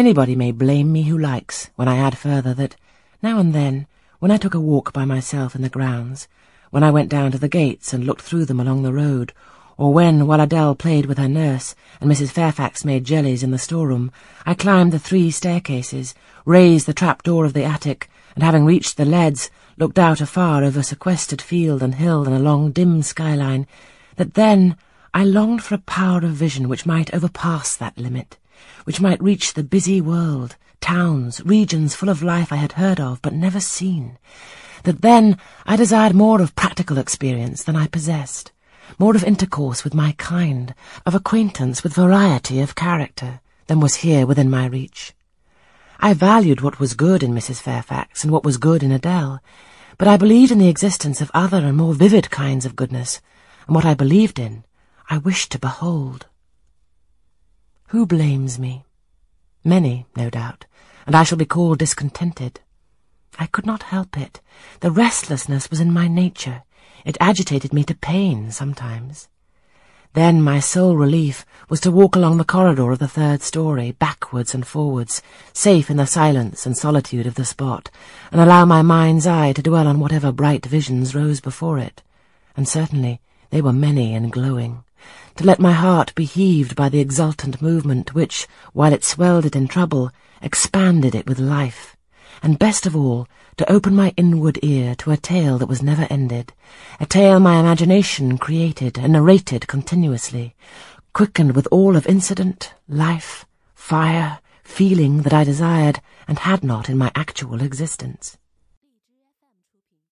Anybody may blame me who likes when I add further that, now and then, when I took a walk by myself in the grounds, when I went down to the gates and looked through them along the road, or when, while Adele played with her nurse and Mrs. Fairfax made jellies in the storeroom, I climbed the three staircases, raised the trap-door of the attic, and having reached the leads, looked out afar over sequestered field and hill and a long dim skyline, that then I longed for a power of vision which might overpass that limit, which might reach the busy world, towns, regions full of life I had heard of but never seen, that then I desired more of practical experience than I possessed, more of intercourse with my kind, of acquaintance with variety of character than was here within my reach. I valued what was good in Mrs. Fairfax and what was good in Adele, but I believed in the existence of other and more vivid kinds of goodness, and what I believed in, I wished to behold. Who blames me? Many, no doubt, and I shall be called discontented. I could not help it. The restlessness was in my nature. It agitated me to pain sometimes. Then my sole relief was to walk along the corridor of the third story, backwards and forwards, safe in the silence and solitude of the spot, and allow my mind's eye to dwell on whatever bright visions rose before it. And certainly they were many and glowing. To let my heart be heaved by the exultant movement which, while it swelled it in trouble, expanded it with life and best of all, to open my inward ear to a tale that was never ended, a tale my imagination created and narrated continuously, quickened with all of incident, life, fire, feeling that I desired and had not in my actual existence.